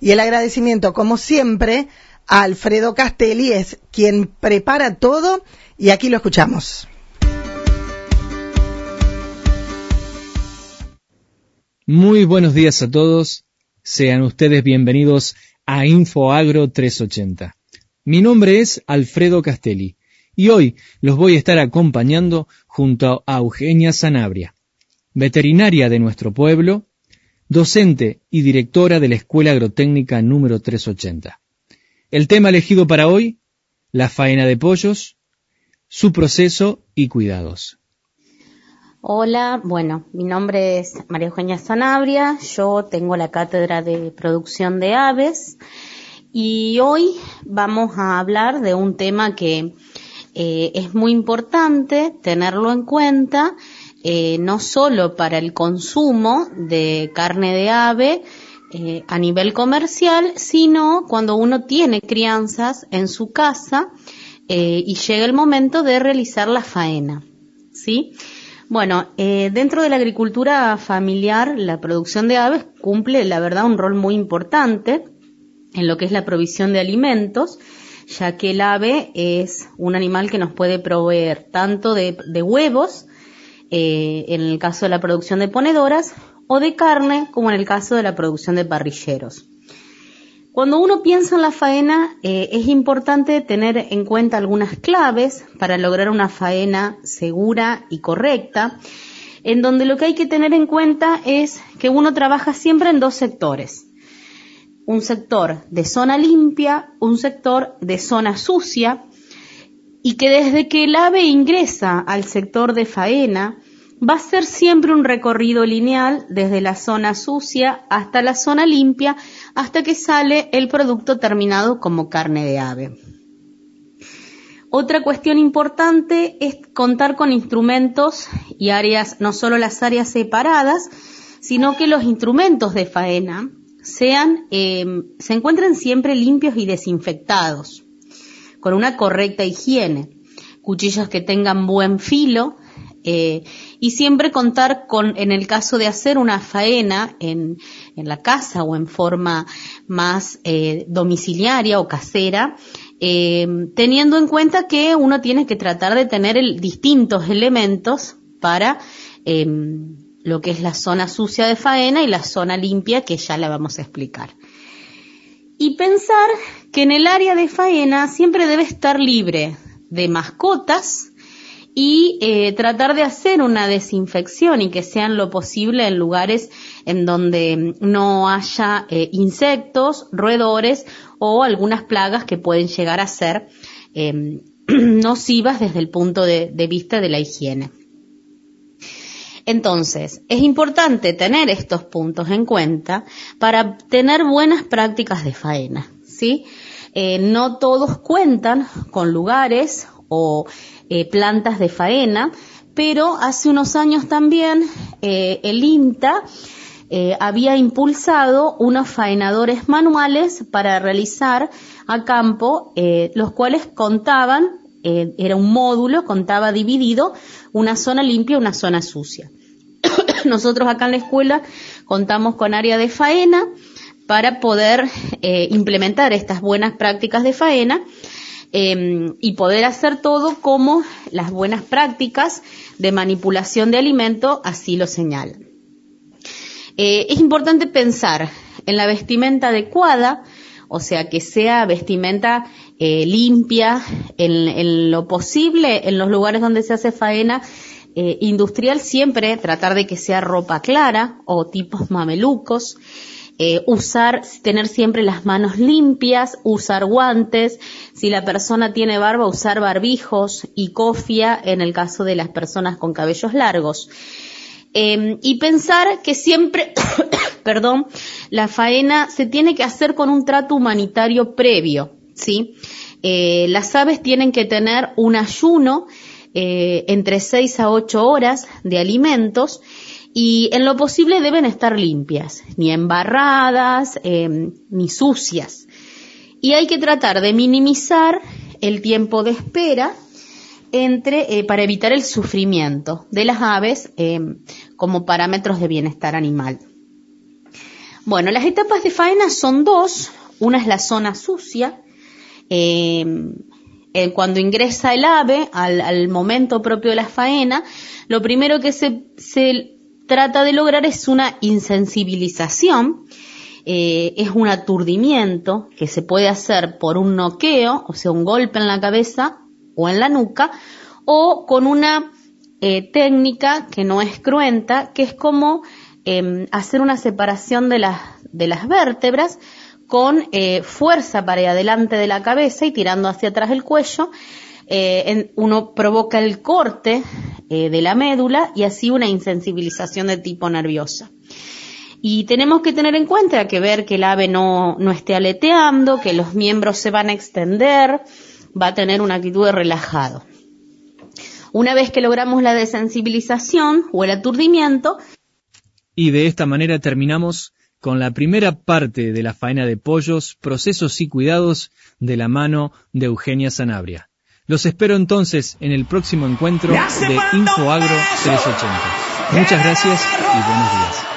Y el agradecimiento, como siempre, a Alfredo Castelli, es quien prepara todo y aquí lo escuchamos. Muy buenos días a todos. Sean ustedes bienvenidos a InfoAgro 380. Mi nombre es Alfredo Castelli y hoy los voy a estar acompañando junto a Eugenia Sanabria, veterinaria de nuestro pueblo, docente y directora de la Escuela Agrotécnica número 380. El tema elegido para hoy, la faena de pollos, su proceso y cuidados. Hola, bueno, mi nombre es María Eugenia Sanabria, yo tengo la cátedra de producción de aves y hoy vamos a hablar de un tema que eh, es muy importante tenerlo en cuenta eh, no solo para el consumo de carne de ave eh, a nivel comercial, sino cuando uno tiene crianzas en su casa eh, y llega el momento de realizar la faena. ¿Sí? Bueno, dentro de la agricultura familiar, la producción de aves cumple, la verdad, un rol muy importante en lo que es la provisión de alimentos, ya que el ave es un animal que nos puede proveer tanto de huevos, eh, en el caso de la producción de ponedoras, o de carne, como en el caso de la producción de parrilleros. Cuando uno piensa en la faena, eh, es importante tener en cuenta algunas claves para lograr una faena segura y correcta, en donde lo que hay que tener en cuenta es que uno trabaja siempre en dos sectores. Un sector de zona limpia, un sector de zona sucia, y que desde que el ave ingresa al sector de faena, va a ser siempre un recorrido lineal desde la zona sucia hasta la zona limpia, hasta que sale el producto terminado como carne de ave. Otra cuestión importante es contar con instrumentos y áreas, no solo las áreas separadas, sino que los instrumentos de faena sean, eh, se encuentren siempre limpios y desinfectados con una correcta higiene, cuchillos que tengan buen filo eh, y siempre contar con, en el caso de hacer una faena en, la casa o en forma más eh, domiciliaria o casera, eh, teniendo en cuenta que uno tiene que tratar de tener distintos elementos para em, lo que es la zona sucia de faena y la zona limpia que ya la vamos a explicar y pensar que en el área de faena siempre debe estar libre de mascotas y eh, tratar de hacer una desinfección y que sean lo posible en lugares en donde no haya eh, insectos, roedores o algunas plagas que pueden llegar a ser em, nocivas desde el punto de vista de la higiene. Entonces, es importante tener estos puntos en cuenta para tener buenas prácticas de faena, ¿sí? Eh, no todos cuentan con lugares o eh, plantas de faena, pero hace unos años también eh, el INTA había impulsado unos faenadores manuales para realizar a campo, los cuales contaban, era un módulo, contaba dividido una zona limpia y una zona sucia. Nosotros acá en la escuela contamos con área de faena para poder eh, implementar estas buenas prácticas de faena em, y poder hacer todo como las buenas prácticas de manipulación de alimento así lo señalan. Eh, es importante pensar en la vestimenta adecuada, o sea, que sea vestimenta eh, limpia en, lo posible en los lugares donde se hace faena eh, industrial siempre tratar de que sea ropa clara o tipos mamelucos, eh, usar, tener siempre las manos limpias, usar guantes, si la persona tiene barba, usar barbijos y cofia en el caso de las personas con cabellos largos. Em, y pensar que siempre, perdón, la faena se tiene que hacer con un trato humanitario previo, ¿sí? Eh, las aves tienen que tener un ayuno eh, entre 6 a 8 horas de alimentos y en lo posible deben estar limpias, ni embarradas, em, ni sucias. Y hay que tratar de minimizar el tiempo de espera entre, eh, para evitar el sufrimiento de las aves em, como parámetros de bienestar animal. Bueno, las etapas de faena son dos. Una es la zona sucia, eh, eh, cuando ingresa el ave al, momento propio de la faena, lo primero que se, trata de lograr es una insensibilización, eh, es un aturdimiento que se puede hacer por un noqueo, o sea, un golpe en la cabeza o en la nuca, o con una técnica que no es cruenta, que es como em, hacer una separación de las vértebras, con eh, fuerza para adelante de la cabeza y tirando hacia atrás el cuello, eh, uno provoca el corte eh, de la médula y así una insensibilización de tipo nerviosa. Y tenemos que tener en cuenta que ver que el ave no, no esté aleteando, que los miembros se van a extender, va a tener una actitud de relajado. Una vez que logramos la desensibilización o el aturdimiento. Y de esta manera terminamos con la primera parte de la faena de pollos, procesos y cuidados de la mano de Eugenia Sanabria. Los espero entonces en el próximo encuentro de InfoAgro 380. Muchas gracias y buenos días.